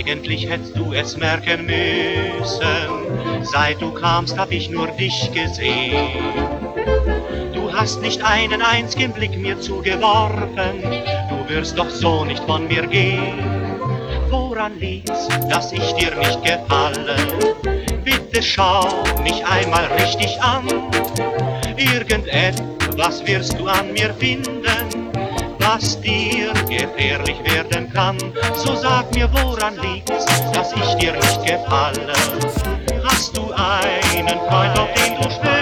Eigentlich hättest du es merken müssen, seit du kamst, hab ich nur dich gesehen. Du hast nicht einen einzigen Blick mir zugeworfen, du wirst doch so nicht von mir gehen. Woran liegt's, dass ich dir nicht gefalle? Bitte schau mich einmal richtig an, irgendetwas wirst du an mir finden was dir gefährlich werden kann. So sag mir, woran liegt's, dass ich dir nicht gefalle? Hast du einen Freund, auf den du schwörst?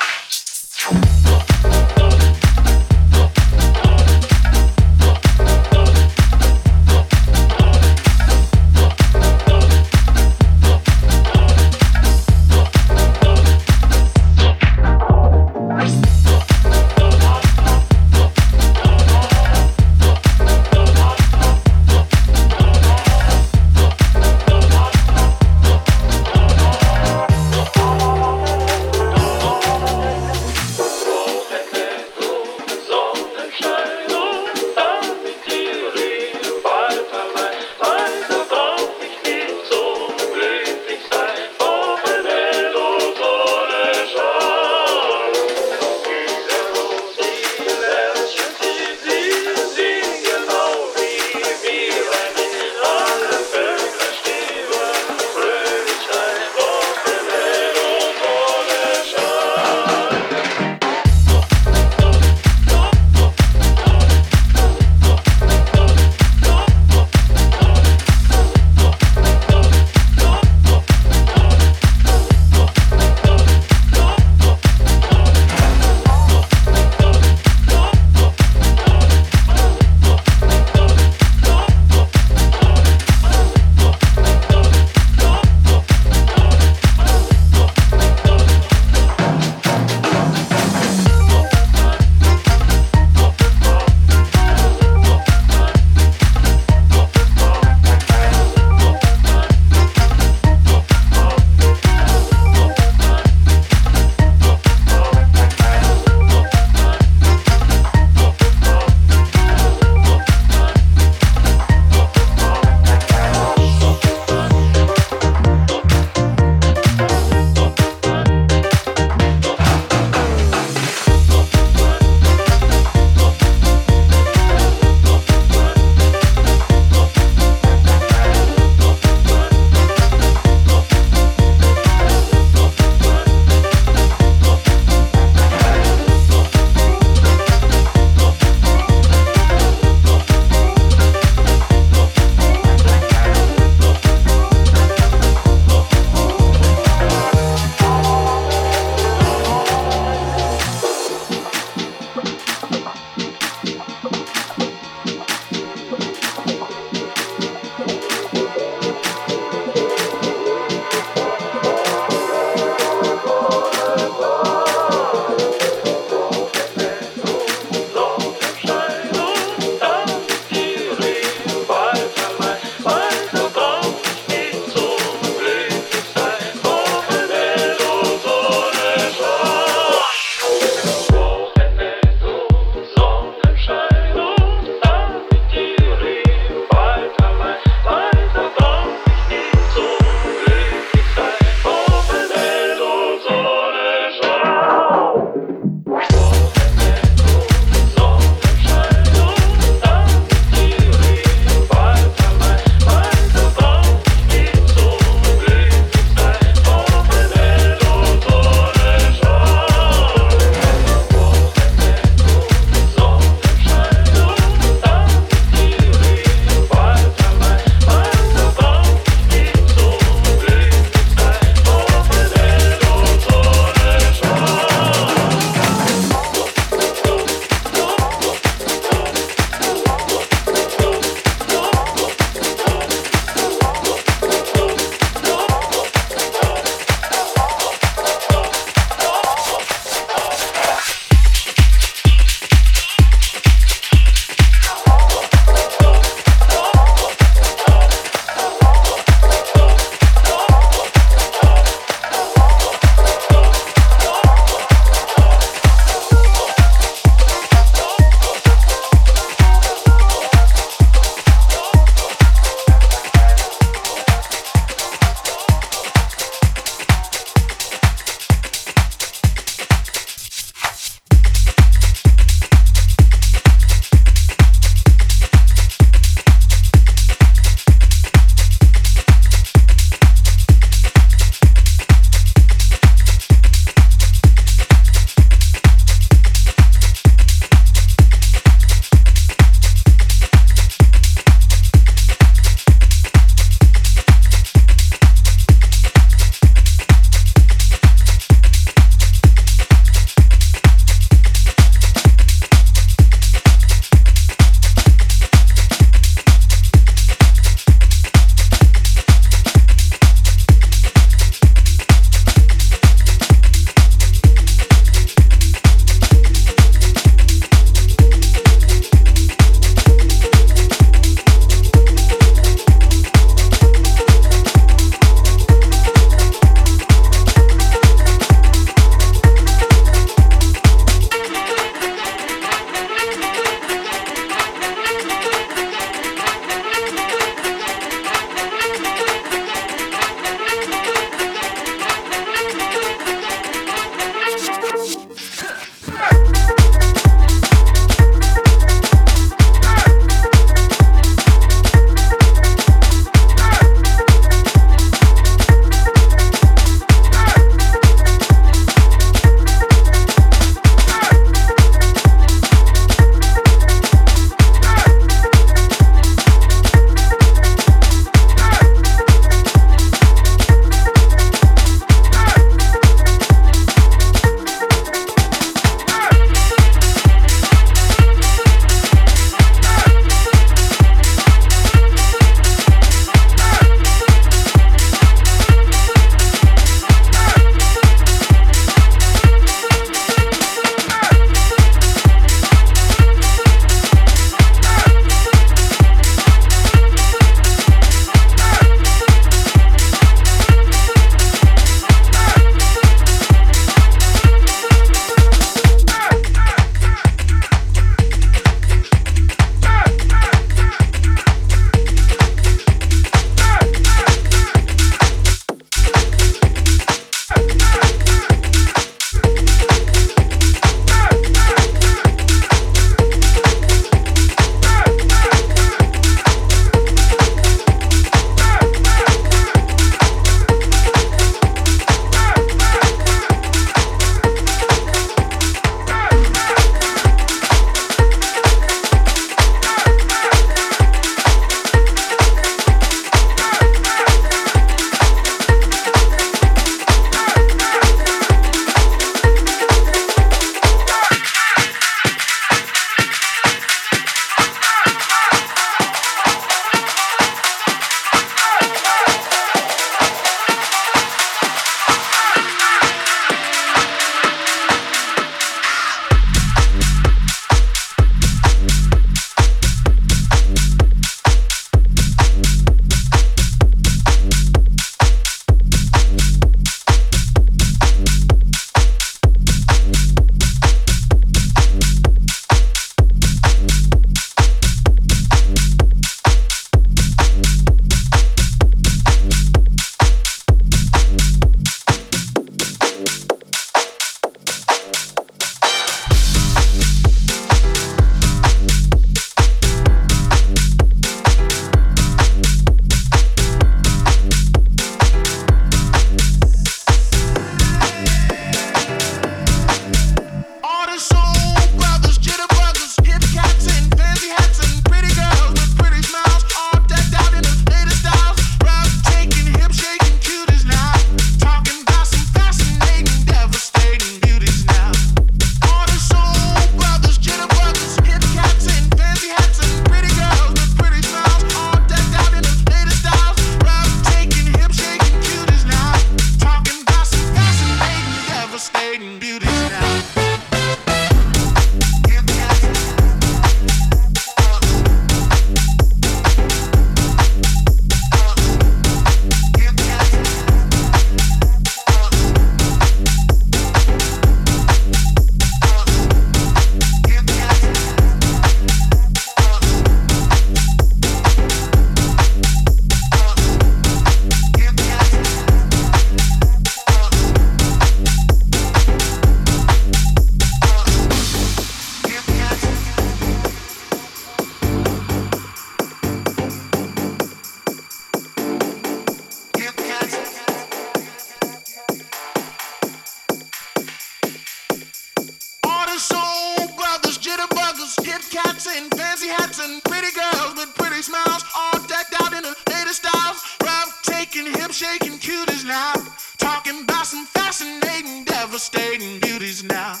pretty smiles, all decked out in the latest styles. Rob taking, hip shaking, cuties now. Talking about some fascinating, devastating beauties now.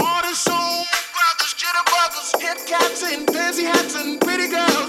All the soul brothers, jitterbuggers, hip cats and fancy hats and pretty girls.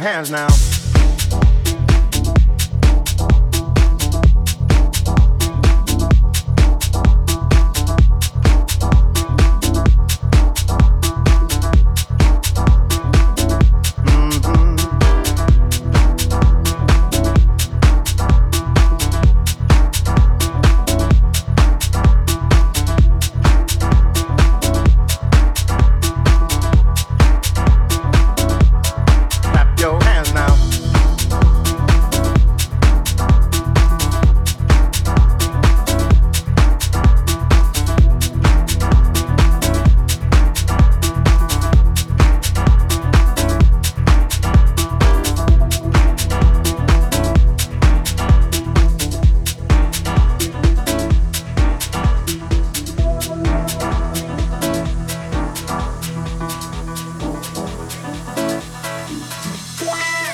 Hands now.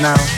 now.